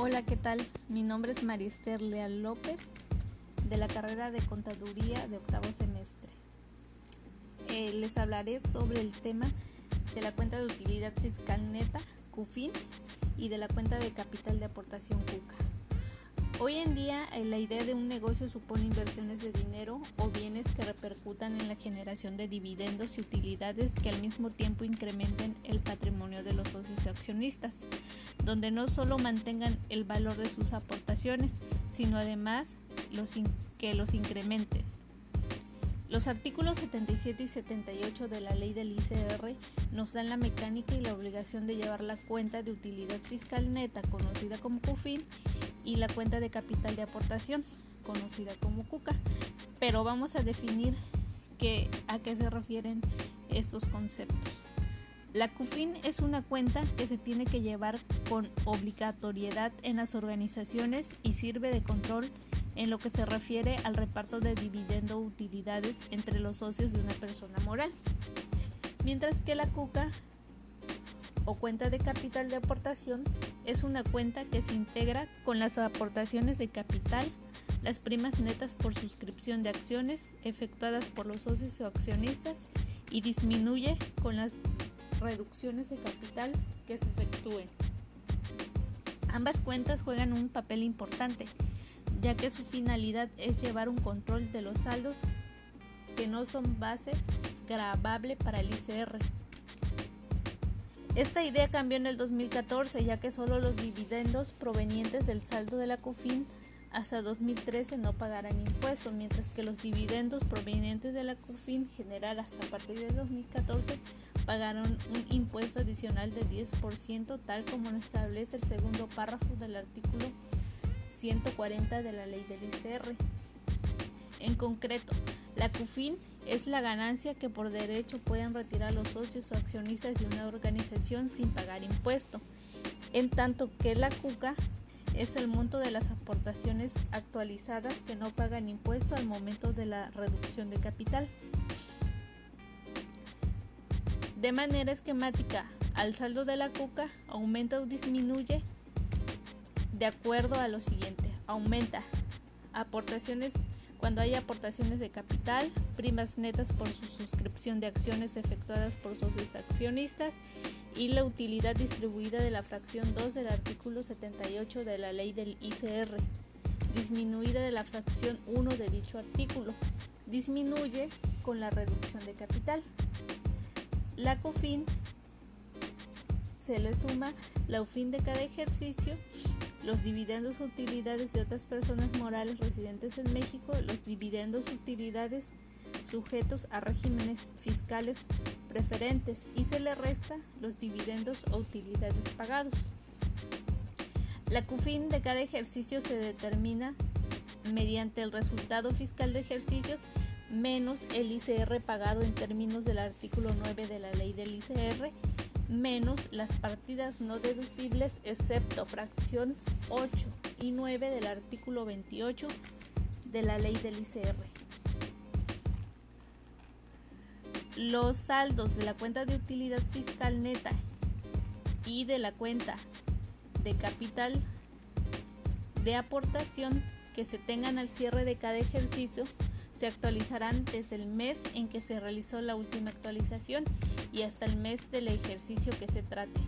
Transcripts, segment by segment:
Hola, ¿qué tal? Mi nombre es Marister Leal López, de la carrera de Contaduría de octavo semestre. Eh, les hablaré sobre el tema de la cuenta de utilidad fiscal neta, CUFIN, y de la cuenta de capital de aportación CUCA. Hoy en día eh, la idea de un negocio supone inversiones de dinero o bienes que repercutan en la generación de dividendos y utilidades que al mismo tiempo incrementen el patrimonio de los socios y accionistas, donde no solo mantengan el valor de sus aportaciones, sino además los que los incrementen. Los artículos 77 y 78 de la ley del ICR nos dan la mecánica y la obligación de llevar la cuenta de utilidad fiscal neta, conocida como CUFIN, y la cuenta de capital de aportación, conocida como CUCA. Pero vamos a definir a qué se refieren estos conceptos. La CUFIN es una cuenta que se tiene que llevar con obligatoriedad en las organizaciones y sirve de control en lo que se refiere al reparto de dividendo utilidades entre los socios de una persona moral. Mientras que la CUCA o cuenta de capital de aportación es una cuenta que se integra con las aportaciones de capital, las primas netas por suscripción de acciones efectuadas por los socios o accionistas y disminuye con las reducciones de capital que se efectúen. Ambas cuentas juegan un papel importante ya que su finalidad es llevar un control de los saldos que no son base grabable para el ICR. Esta idea cambió en el 2014 ya que solo los dividendos provenientes del saldo de la CUFIN hasta 2013 no pagarán impuestos, mientras que los dividendos provenientes de la CUFIN generadas a partir de 2014 pagaron un impuesto adicional de 10% tal como lo establece el segundo párrafo del artículo 140 de la ley del ICR. En concreto, la CUFIN es la ganancia que por derecho pueden retirar los socios o accionistas de una organización sin pagar impuesto, en tanto que la CUCA es el monto de las aportaciones actualizadas que no pagan impuesto al momento de la reducción de capital. De manera esquemática, al saldo de la CUCA aumenta o disminuye de acuerdo a lo siguiente. Aumenta aportaciones cuando hay aportaciones de capital, primas netas por su suscripción de acciones efectuadas por socios accionistas y la utilidad distribuida de la fracción 2 del artículo 78 de la ley del ICR, disminuida de la fracción 1 de dicho artículo. Disminuye con la reducción de capital. La COFIN se le suma la UFIN de cada ejercicio los dividendos utilidades de otras personas morales residentes en México, los dividendos utilidades sujetos a regímenes fiscales preferentes y se le resta los dividendos o utilidades pagados. La CUFIN de cada ejercicio se determina mediante el resultado fiscal de ejercicios menos el ICR pagado en términos del artículo 9 de la ley del ICR menos las partidas no deducibles excepto fracción 8 y 9 del artículo 28 de la ley del ICR. Los saldos de la cuenta de utilidad fiscal neta y de la cuenta de capital de aportación que se tengan al cierre de cada ejercicio se actualizarán desde el mes en que se realizó la última actualización y hasta el mes del ejercicio que se trate.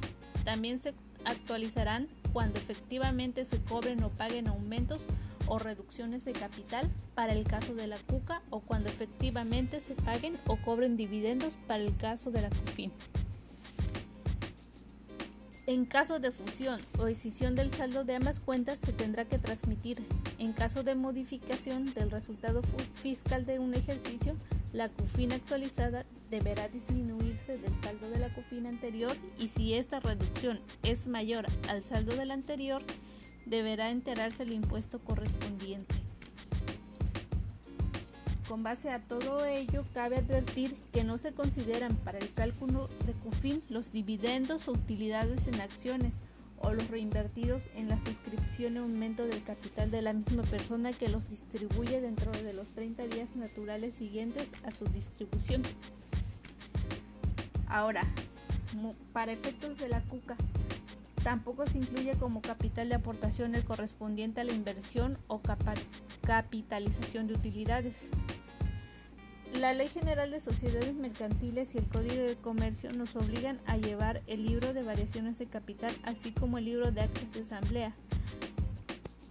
También se actualizarán cuando efectivamente se cobren o paguen aumentos o reducciones de capital para el caso de la CUCA o cuando efectivamente se paguen o cobren dividendos para el caso de la CUFIN. En caso de fusión o escisión del saldo de ambas cuentas se tendrá que transmitir. En caso de modificación del resultado fiscal de un ejercicio, la CUFIN actualizada deberá disminuirse del saldo de la CUFIN anterior y si esta reducción es mayor al saldo del anterior, deberá enterarse el impuesto correspondiente. Con base a todo ello, cabe advertir que no se consideran para el cálculo de CUFIN los dividendos o utilidades en acciones o los reinvertidos en la suscripción o aumento del capital de la misma persona que los distribuye dentro de los 30 días naturales siguientes a su distribución. Ahora, para efectos de la CUCA, Tampoco se incluye como capital de aportación el correspondiente a la inversión o capitalización de utilidades. La Ley General de Sociedades Mercantiles y el Código de Comercio nos obligan a llevar el libro de variaciones de capital, así como el libro de actas de asamblea,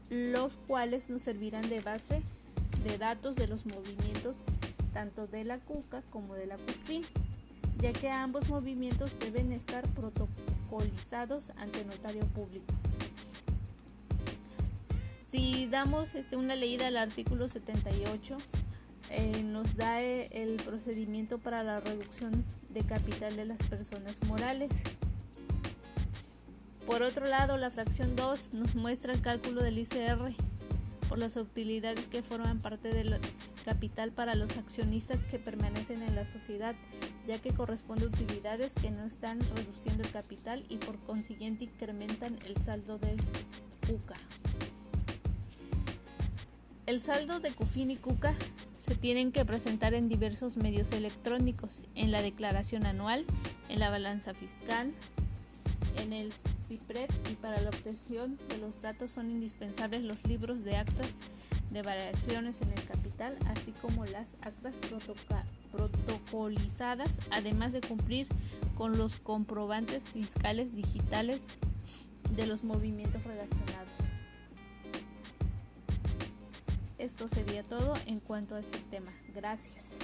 los cuales nos servirán de base de datos de los movimientos tanto de la CUCA como de la CUFIN, ya que ambos movimientos deben estar protocolizados ante notario público. Si damos este, una leída al artículo 78, eh, nos da eh, el procedimiento para la reducción de capital de las personas morales. Por otro lado, la fracción 2 nos muestra el cálculo del ICR por las utilidades que forman parte del capital para los accionistas que permanecen en la sociedad, ya que corresponde a utilidades que no están reduciendo el capital y por consiguiente incrementan el saldo del CUCA. El saldo de CUFIN y CUCA se tienen que presentar en diversos medios electrónicos, en la declaración anual, en la balanza fiscal, en el CIPRED y para la obtención de los datos son indispensables los libros de actas de variaciones en el capital, así como las actas protocolizadas, además de cumplir con los comprobantes fiscales digitales de los movimientos relacionados. Esto sería todo en cuanto a ese tema. Gracias.